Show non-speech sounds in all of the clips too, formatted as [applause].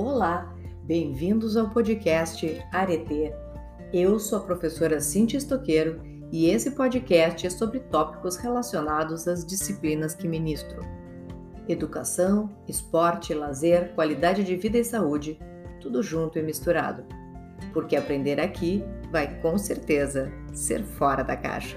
Olá, bem-vindos ao podcast Arete. Eu sou a professora Cintia Estoqueiro e esse podcast é sobre tópicos relacionados às disciplinas que ministro. Educação, esporte, lazer, qualidade de vida e saúde, tudo junto e misturado. Porque aprender aqui vai com certeza ser fora da caixa.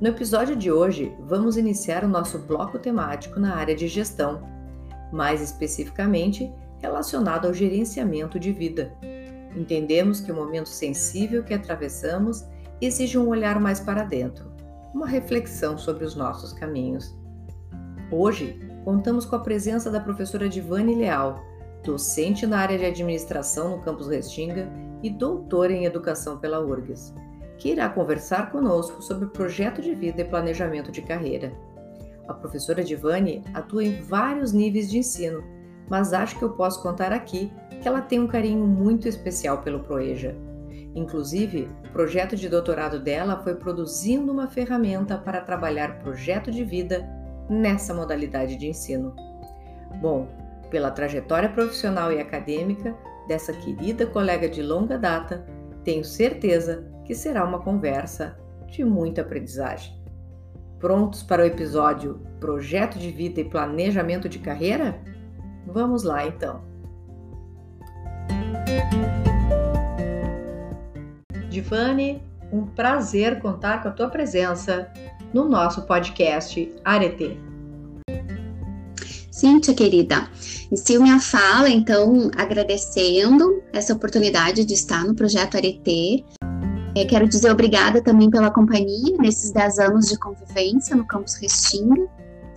No episódio de hoje, vamos iniciar o nosso bloco temático na área de gestão, mais especificamente relacionado ao gerenciamento de vida. Entendemos que o momento sensível que atravessamos exige um olhar mais para dentro, uma reflexão sobre os nossos caminhos. Hoje, contamos com a presença da professora Divane Leal, docente na área de administração no campus Restinga e doutora em educação pela URGS, que irá conversar conosco sobre projeto de vida e planejamento de carreira. A professora Divane atua em vários níveis de ensino, mas acho que eu posso contar aqui que ela tem um carinho muito especial pelo Proeja. Inclusive, o projeto de doutorado dela foi produzindo uma ferramenta para trabalhar projeto de vida nessa modalidade de ensino. Bom, pela trajetória profissional e acadêmica dessa querida colega de longa data, tenho certeza que será uma conversa de muita aprendizagem. Prontos para o episódio Projeto de Vida e Planejamento de Carreira? Vamos lá então. Divane, um prazer contar com a tua presença no nosso podcast Arete. Cíntia, querida, inicio minha fala, então, agradecendo essa oportunidade de estar no projeto Arete. É, quero dizer obrigada também pela companhia nesses 10 anos de convivência no Campus Restinga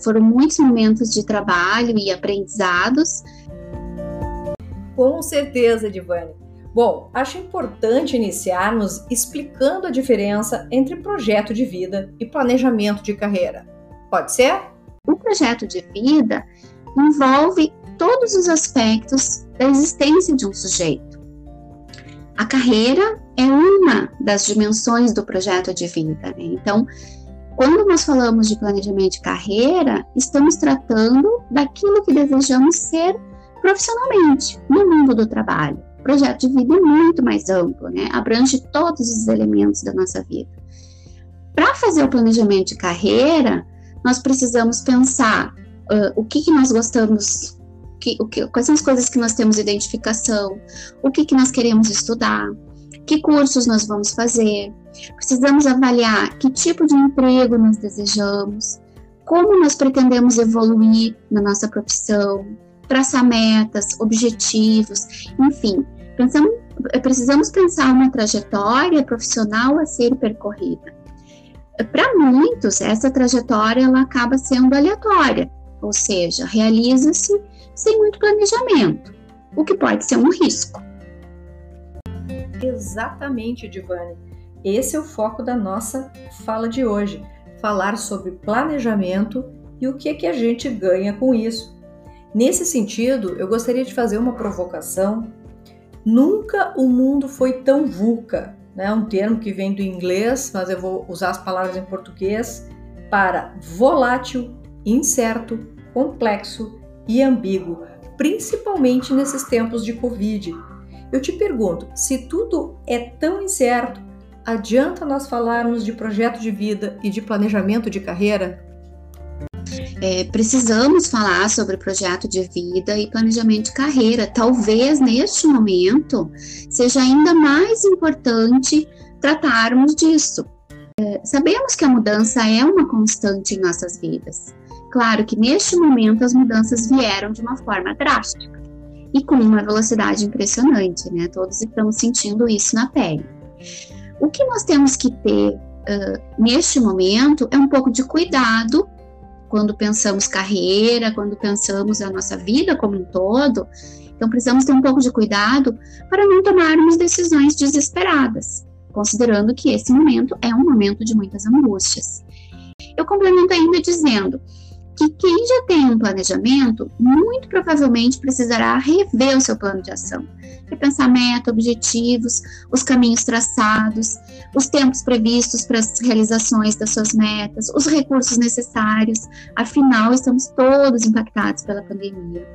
foram muitos momentos de trabalho e aprendizados. Com certeza, Divane. Bom, acho importante iniciarmos explicando a diferença entre projeto de vida e planejamento de carreira. Pode ser? O projeto de vida envolve todos os aspectos da existência de um sujeito. A carreira é uma das dimensões do projeto de vida. Né? Então, quando nós falamos de planejamento de carreira, estamos tratando daquilo que desejamos ser profissionalmente no mundo do trabalho. O projeto de vida é muito mais amplo, né? abrange todos os elementos da nossa vida. Para fazer o planejamento de carreira, nós precisamos pensar uh, o que, que nós gostamos, que, o que, quais são as coisas que nós temos identificação, o que, que nós queremos estudar, que cursos nós vamos fazer, precisamos avaliar que tipo de emprego nós desejamos, como nós pretendemos evoluir na nossa profissão, traçar metas, objetivos, enfim, pensamos, precisamos pensar uma trajetória profissional a ser percorrida. Para muitos, essa trajetória ela acaba sendo aleatória, ou seja, realiza-se sem muito planejamento, o que pode ser um risco. Exatamente, Divane. Esse é o foco da nossa fala de hoje: falar sobre planejamento e o que, que a gente ganha com isso. Nesse sentido, eu gostaria de fazer uma provocação. Nunca o mundo foi tão VUCA, né? um termo que vem do inglês, mas eu vou usar as palavras em português para volátil, incerto, complexo e ambíguo, principalmente nesses tempos de Covid eu te pergunto, se tudo é tão incerto, adianta nós falarmos de projeto de vida e de planejamento de carreira? É, precisamos falar sobre projeto de vida e planejamento de carreira. Talvez neste momento seja ainda mais importante tratarmos disso. É, sabemos que a mudança é uma constante em nossas vidas. Claro que neste momento as mudanças vieram de uma forma drástica e com uma velocidade impressionante, né? Todos estamos sentindo isso na pele. O que nós temos que ter uh, neste momento é um pouco de cuidado quando pensamos carreira, quando pensamos a nossa vida como um todo. Então, precisamos ter um pouco de cuidado para não tomarmos decisões desesperadas, considerando que esse momento é um momento de muitas angústias. Eu complemento ainda dizendo que quem já tem um planejamento, muito provavelmente precisará rever o seu plano de ação, repensar meta, objetivos, os caminhos traçados, os tempos previstos para as realizações das suas metas, os recursos necessários. Afinal, estamos todos impactados pela pandemia.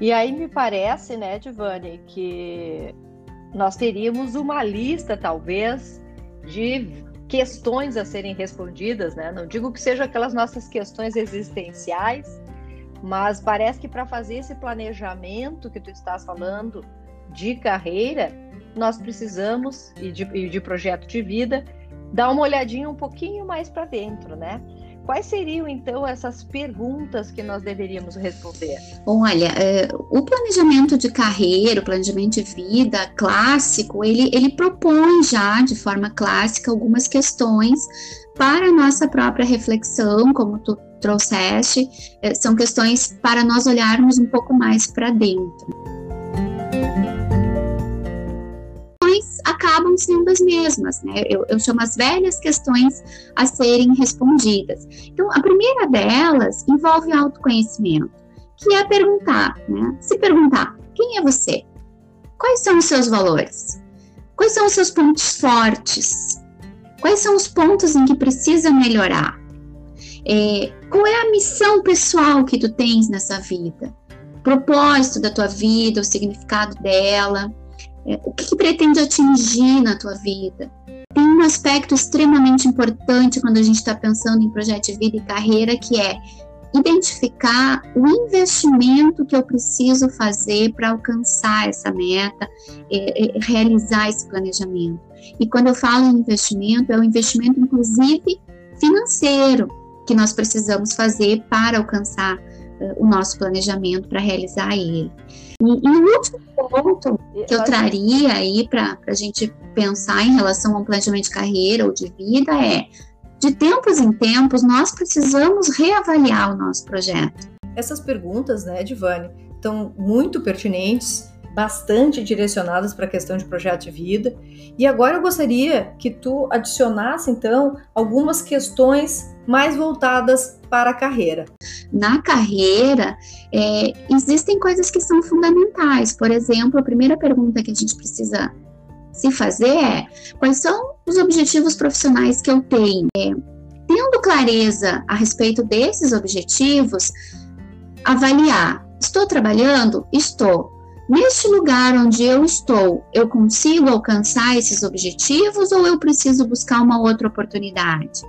E aí me parece, né, Divane, que nós teríamos uma lista, talvez, de questões a serem respondidas, né? Não digo que sejam aquelas nossas questões existenciais, mas parece que para fazer esse planejamento que tu estás falando de carreira, nós precisamos, e de, e de projeto de vida, dar uma olhadinha um pouquinho mais para dentro, né? Quais seriam então essas perguntas que nós deveríamos responder? Olha, é, o planejamento de carreira, o planejamento de vida clássico, ele, ele propõe já de forma clássica algumas questões para a nossa própria reflexão, como tu trouxeste, é, são questões para nós olharmos um pouco mais para dentro. Acabam sendo as mesmas, né? Eu, eu chamo as velhas questões a serem respondidas. Então, a primeira delas envolve autoconhecimento, que é perguntar, né? Se perguntar, quem é você? Quais são os seus valores? Quais são os seus pontos fortes? Quais são os pontos em que precisa melhorar? É, qual é a missão pessoal que tu tens nessa vida? Propósito da tua vida, o significado dela. É, o que, que pretende atingir na tua vida? Tem um aspecto extremamente importante quando a gente está pensando em projeto de vida e carreira, que é identificar o investimento que eu preciso fazer para alcançar essa meta, é, é, realizar esse planejamento. E quando eu falo em investimento, é o investimento, inclusive, financeiro, que nós precisamos fazer para alcançar uh, o nosso planejamento, para realizar ele. E, e o último ponto que eu traria aí para a gente pensar em relação a um planejamento de carreira ou de vida é de tempos em tempos nós precisamos reavaliar o nosso projeto. Essas perguntas, né, Divane, estão muito pertinentes, bastante direcionadas para a questão de projeto de vida. E agora eu gostaria que tu adicionasse então algumas questões mais voltadas para a carreira. Na carreira, é, existem coisas que são fundamentais. Por exemplo, a primeira pergunta que a gente precisa se fazer é: quais são os objetivos profissionais que eu tenho? É, tendo clareza a respeito desses objetivos, avaliar: estou trabalhando? Estou. Neste lugar onde eu estou, eu consigo alcançar esses objetivos ou eu preciso buscar uma outra oportunidade?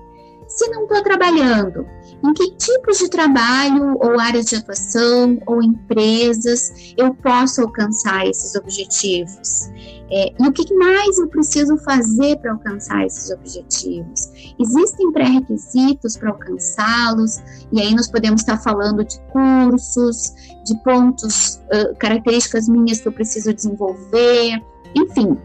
Se não estou trabalhando, em que tipos de trabalho ou áreas de atuação ou empresas eu posso alcançar esses objetivos? É, e o que mais eu preciso fazer para alcançar esses objetivos? Existem pré-requisitos para alcançá-los, e aí nós podemos estar falando de cursos, de pontos, uh, características minhas que eu preciso desenvolver, enfim.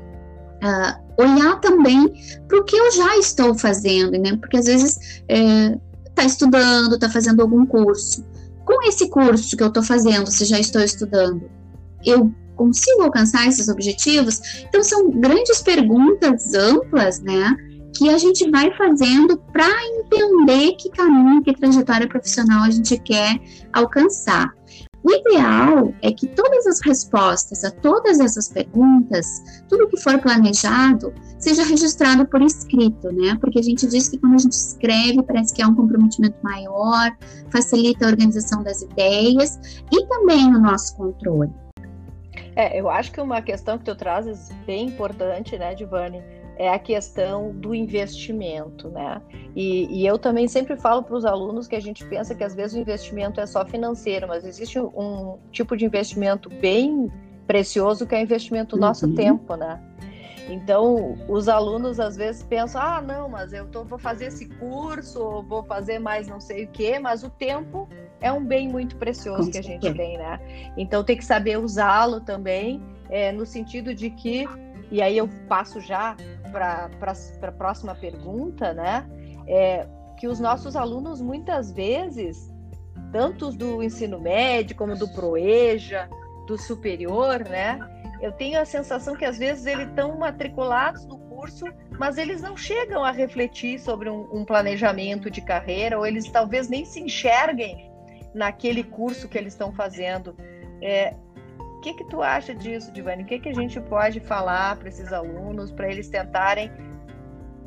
Uh, olhar também para o que eu já estou fazendo, né? Porque às vezes está estudando, está fazendo algum curso. Com esse curso que eu estou fazendo, se já estou estudando, eu consigo alcançar esses objetivos? Então são grandes perguntas amplas, né? Que a gente vai fazendo para entender que caminho, que trajetória profissional a gente quer alcançar. O ideal é que todas as respostas a todas essas perguntas, tudo que for planejado, seja registrado por escrito, né? Porque a gente diz que quando a gente escreve, parece que há um comprometimento maior, facilita a organização das ideias e também o nosso controle. É, eu acho que uma questão que tu trazes bem importante, né, Divane, é a questão do investimento, né? E, e eu também sempre falo para os alunos que a gente pensa que às vezes o investimento é só financeiro, mas existe um tipo de investimento bem precioso que é o investimento do nosso uhum. tempo, né? Então, os alunos às vezes pensam: ah, não, mas eu tô, vou fazer esse curso, ou vou fazer mais não sei o quê, mas o tempo é um bem muito precioso que a gente tem, né? Então, tem que saber usá-lo também, é, no sentido de que, e aí eu passo já para a próxima pergunta, né? É, que os nossos alunos muitas vezes, tanto do ensino médio como do Proeja, do superior, né? Eu tenho a sensação que às vezes eles estão matriculados no curso, mas eles não chegam a refletir sobre um, um planejamento de carreira, ou eles talvez nem se enxerguem naquele curso que eles estão fazendo. É, que que tu acha disso, Divane? O que que a gente pode falar para esses alunos para eles tentarem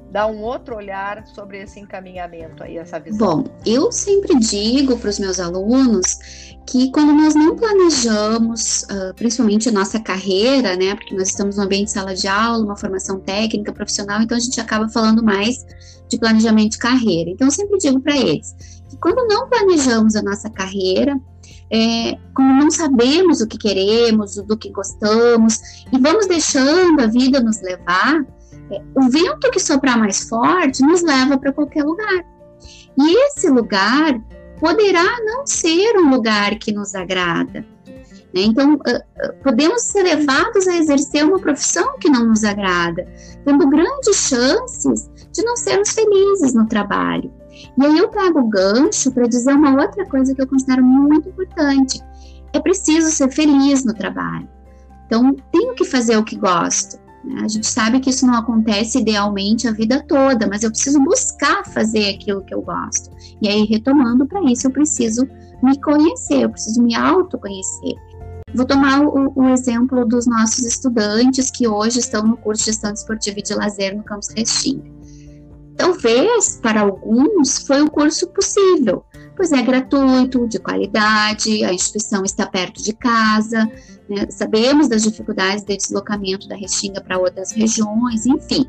dar um outro olhar sobre esse encaminhamento aí, essa visão? Bom, eu sempre digo para os meus alunos que quando nós não planejamos, uh, principalmente a nossa carreira, né, porque nós estamos no ambiente de sala de aula, uma formação técnica, profissional, então a gente acaba falando mais de planejamento de carreira. Então eu sempre digo para eles que quando não planejamos a nossa carreira, é, como não sabemos o que queremos, do que gostamos, e vamos deixando a vida nos levar, é, o vento que soprar mais forte nos leva para qualquer lugar. E esse lugar poderá não ser um lugar que nos agrada. Né? Então, podemos ser levados a exercer uma profissão que não nos agrada, tendo grandes chances de não sermos felizes no trabalho. E aí eu trago o gancho para dizer uma outra coisa que eu considero muito importante. É preciso ser feliz no trabalho. Então, tenho que fazer o que gosto. Né? A gente sabe que isso não acontece idealmente a vida toda, mas eu preciso buscar fazer aquilo que eu gosto. E aí, retomando para isso, eu preciso me conhecer, eu preciso me autoconhecer. Vou tomar o, o, exemplo dos nossos estudantes que hoje estão no curso de Gestão Esportiva e de Lazer no Campus Restinga. Talvez, para alguns, foi o curso possível, pois é gratuito, de qualidade, a instituição está perto de casa, né? sabemos das dificuldades de deslocamento da Restinga para outras regiões, enfim.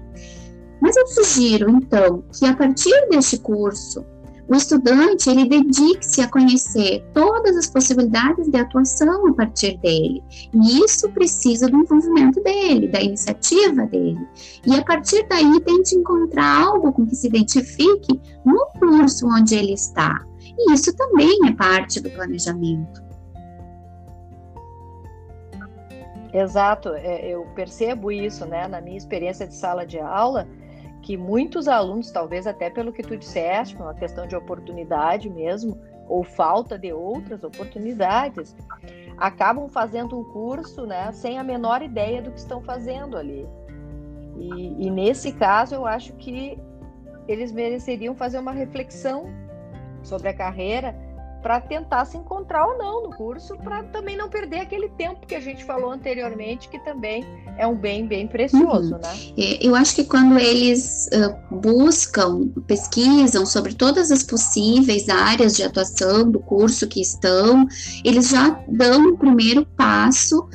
Mas eu sugiro, então, que a partir deste curso, o estudante ele dedique-se a conhecer todas as possibilidades de atuação a partir dele. E isso precisa do envolvimento dele, da iniciativa dele. E a partir daí tente encontrar algo com que se identifique no curso onde ele está. E isso também é parte do planejamento. Exato, é, eu percebo isso, né, na minha experiência de sala de aula que muitos alunos, talvez até pelo que tu disseste, uma questão de oportunidade mesmo, ou falta de outras oportunidades, acabam fazendo um curso né, sem a menor ideia do que estão fazendo ali. E, e nesse caso, eu acho que eles mereceriam fazer uma reflexão sobre a carreira para tentar se encontrar ou não no curso, para também não perder aquele tempo que a gente falou anteriormente, que também é um bem bem precioso, uhum. né? Eu acho que quando eles uh, buscam, pesquisam sobre todas as possíveis áreas de atuação do curso que estão, eles já dão o primeiro passo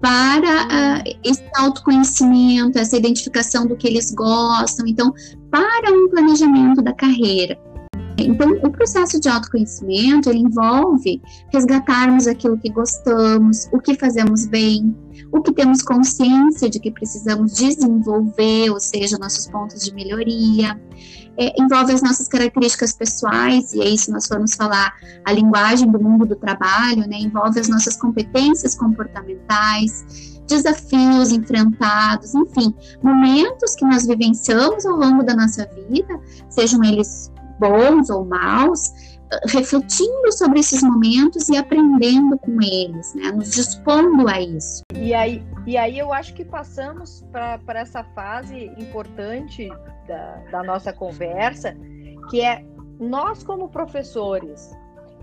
para uh, esse autoconhecimento, essa identificação do que eles gostam, então, para um planejamento da carreira. Então, o processo de autoconhecimento, ele envolve resgatarmos aquilo que gostamos, o que fazemos bem, o que temos consciência de que precisamos desenvolver, ou seja, nossos pontos de melhoria. É, envolve as nossas características pessoais, e aí, se nós formos falar a linguagem do mundo do trabalho, né, envolve as nossas competências comportamentais, desafios enfrentados, enfim, momentos que nós vivenciamos ao longo da nossa vida, sejam eles bons ou maus, refletindo sobre esses momentos e aprendendo com eles, né? nos dispondo a isso. E aí, e aí eu acho que passamos para essa fase importante da, da nossa conversa, que é nós como professores,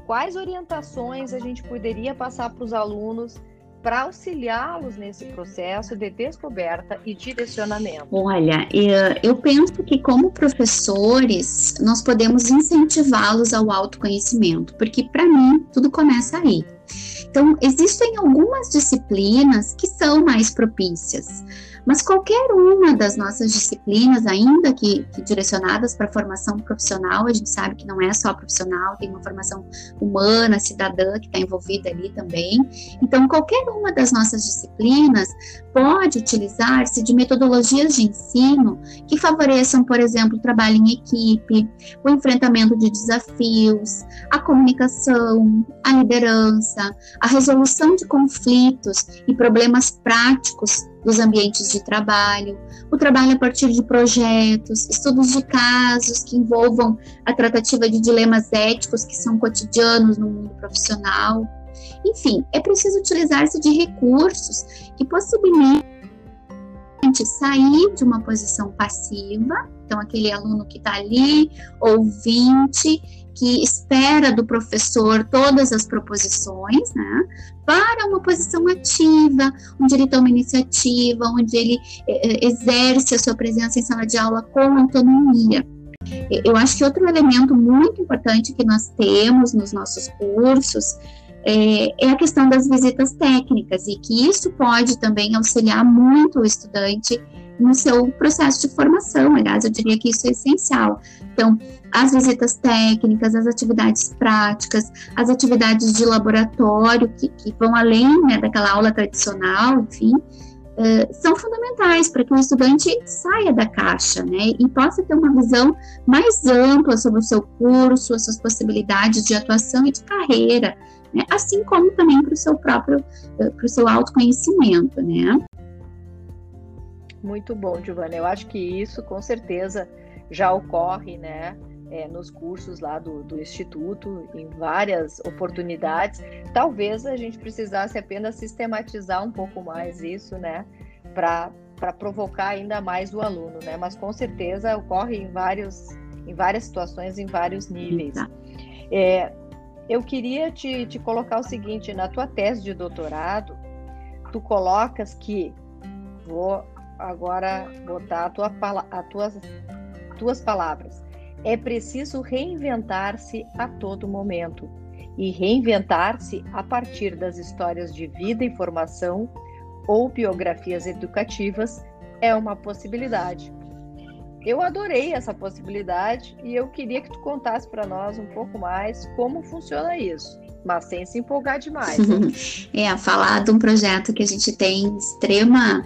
quais orientações a gente poderia passar para os alunos para auxiliá-los nesse processo de descoberta e direcionamento? Olha, eu penso que como professores nós podemos incentivá-los ao autoconhecimento, porque para mim tudo começa aí. Então, existem algumas disciplinas que são mais propícias. Mas qualquer uma das nossas disciplinas, ainda que, que direcionadas para a formação profissional, a gente sabe que não é só profissional, tem uma formação humana, cidadã que está envolvida ali também. Então, qualquer uma das nossas disciplinas pode utilizar-se de metodologias de ensino que favoreçam, por exemplo, o trabalho em equipe, o enfrentamento de desafios, a comunicação, a liderança, a resolução de conflitos e problemas práticos dos ambientes de trabalho, o trabalho a partir de projetos, estudos de casos que envolvam a tratativa de dilemas éticos que são cotidianos no mundo profissional. Enfim, é preciso utilizar-se de recursos que possibilitem sair de uma posição passiva, então aquele aluno que está ali, ouvinte, que espera do professor todas as proposições, né, para uma posição ativa, onde ele toma iniciativa, onde ele é, exerce a sua presença em sala de aula com autonomia. Eu acho que outro elemento muito importante que nós temos nos nossos cursos é, é, a questão das visitas técnicas e que isso pode também auxiliar muito o estudante no seu processo de formação. Aliás, eu diria que isso é essencial. Então, as visitas técnicas, as atividades práticas, as atividades de laboratório que, que vão além né, daquela aula tradicional, enfim, uh, são fundamentais para que o estudante saia da caixa, né, e possa ter uma visão mais ampla sobre o seu curso, as suas possibilidades de atuação e de carreira, né, assim como também para o seu próprio, uh, para o seu autoconhecimento, né. Muito bom, Giovana. Eu acho que isso com certeza já ocorre, né? É, nos cursos lá do, do Instituto, em várias oportunidades. Talvez a gente precisasse apenas sistematizar um pouco mais isso, né? Para provocar ainda mais o aluno, né? Mas com certeza ocorre em, vários, em várias situações, em vários níveis. É, eu queria te, te colocar o seguinte: na tua tese de doutorado, tu colocas que, vou agora botar a tua, a tuas, tuas palavras. É preciso reinventar-se a todo momento. E reinventar-se a partir das histórias de vida e formação ou biografias educativas é uma possibilidade. Eu adorei essa possibilidade e eu queria que tu contasse para nós um pouco mais como funciona isso, mas sem se empolgar demais. [laughs] É, falar de um projeto que a gente tem extrema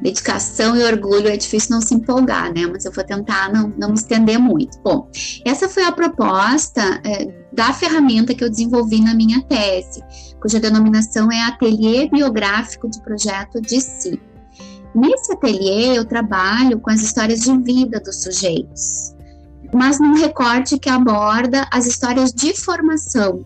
dedicação e orgulho é difícil não se empolgar, né? Mas eu vou tentar não, não me estender muito. Bom, essa foi a proposta é, da ferramenta que eu desenvolvi na minha tese, cuja denominação é Ateliê Biográfico de Projeto de Si. Nesse ateliê, eu trabalho com as histórias de vida dos sujeitos, mas num recorte que aborda as histórias de formação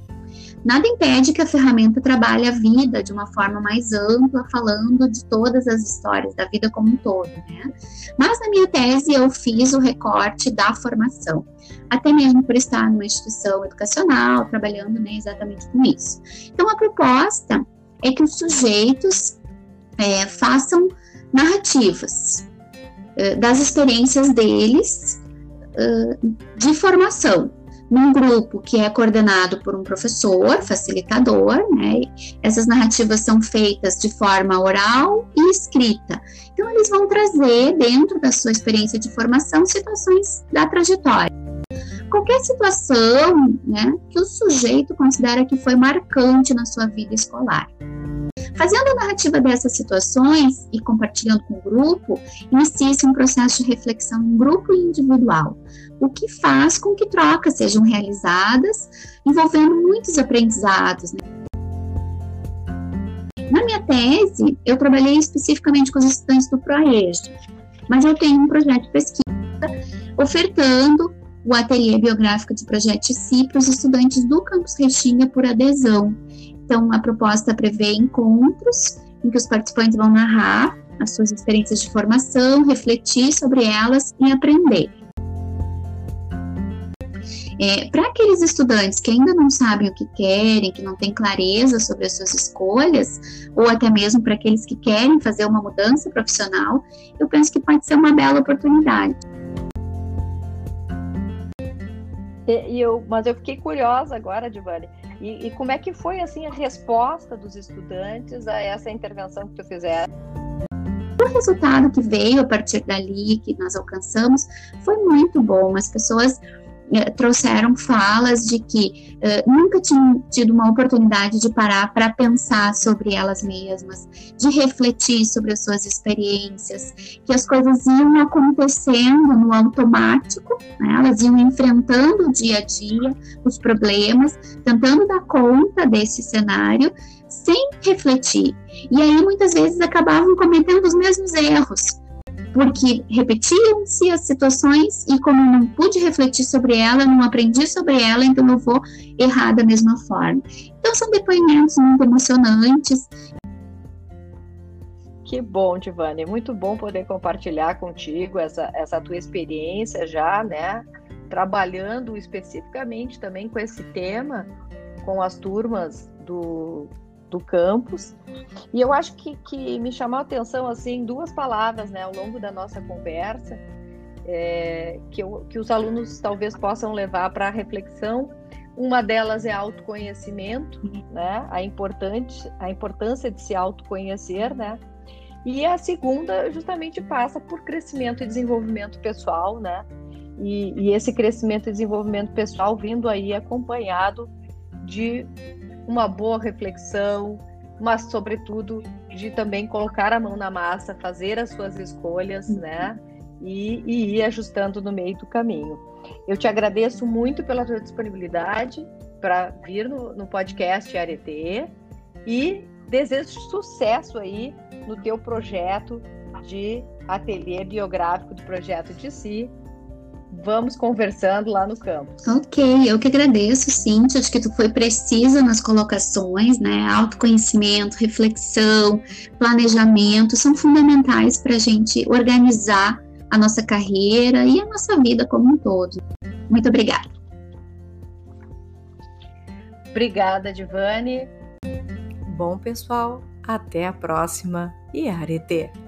Nada impede que a ferramenta trabalhe a vida de uma forma mais ampla, falando de todas as histórias da vida como um todo, né? Mas na minha tese eu fiz o recorte da formação, até mesmo por estar numa instituição educacional, trabalhando né, exatamente com isso. Então a proposta é que os sujeitos é, façam narrativas é, das experiências deles é, de formação, num grupo que é coordenado por um professor, facilitador, né? Essas narrativas são feitas de forma oral e escrita. Então, eles vão trazer, dentro da sua experiência de formação, situações da trajetória. Qualquer situação né, que o sujeito considera que foi marcante na sua vida escolar. Fazendo a narrativa dessas situações e compartilhando com o grupo, inicia-se um processo de reflexão em grupo e individual, o que faz com que trocas sejam realizadas, envolvendo muitos aprendizados. Né? Na minha tese, eu trabalhei especificamente com os estudantes do ProEjo, mas eu tenho um projeto de pesquisa ofertando o ateliê biográfico de Projeto CI para os estudantes do Campus Restinga por adesão. Então, a proposta prevê encontros em que os participantes vão narrar as suas experiências de formação, refletir sobre elas e aprender. É, Para aqueles estudantes que ainda não sabem o que querem, que não têm clareza sobre as suas escolhas, ou até mesmo para aqueles que querem fazer uma mudança profissional, eu penso que pode ser uma bela oportunidade. E, eu, mas eu fiquei curiosa agora, Divani. E, e, como é que foi assim a resposta dos estudantes a essa intervenção que tu fizeste? O resultado que veio a partir dali, que nós alcançamos, foi muito bom. As pessoas eh, trouxeram falas de que uh, nunca tinham tido uma oportunidade de parar para pensar sobre elas mesmas, de refletir sobre as suas experiências, que as coisas iam acontecendo no automático, né? elas iam enfrentando o dia a dia, os problemas, tentando dar conta desse cenário sem refletir. E aí muitas vezes acabavam cometendo os mesmos erros porque repetiam-se as situações e como não pude refletir sobre ela, não aprendi sobre ela, então eu vou errar da mesma forma. Então são depoimentos muito emocionantes. Que bom, Divane, muito bom poder compartilhar contigo essa, essa tua experiência já, né, trabalhando especificamente também com esse tema, com as turmas do, do campus. E eu acho que, que me chamou a atenção assim duas palavras né, ao longo da nossa conversa, é, que, eu, que os alunos talvez possam levar para reflexão. Uma delas é autoconhecimento, né, a, importante, a importância de se autoconhecer, né? E a segunda justamente passa por crescimento e desenvolvimento pessoal, né? E, e, esse crescimento e desenvolvimento pessoal vindo aí acompanhado de uma boa reflexão, mas sobretudo de também colocar a mão na massa, fazer as suas escolhas, uhum. né? E, e ir ajustando no meio do caminho. Eu te agradeço muito pela tua disponibilidade para vir no, no podcast Arete e desejo sucesso aí no teu projeto de ateliê biográfico do projeto de si vamos conversando lá no campus. Ok, eu que agradeço, Cintia. Acho que tu foi precisa nas colocações, né? Autoconhecimento, reflexão, planejamento são fundamentais para a gente organizar a nossa carreira e a nossa vida como um todo. Muito obrigada. Obrigada, Divane. Bom, pessoal, até a próxima e arete!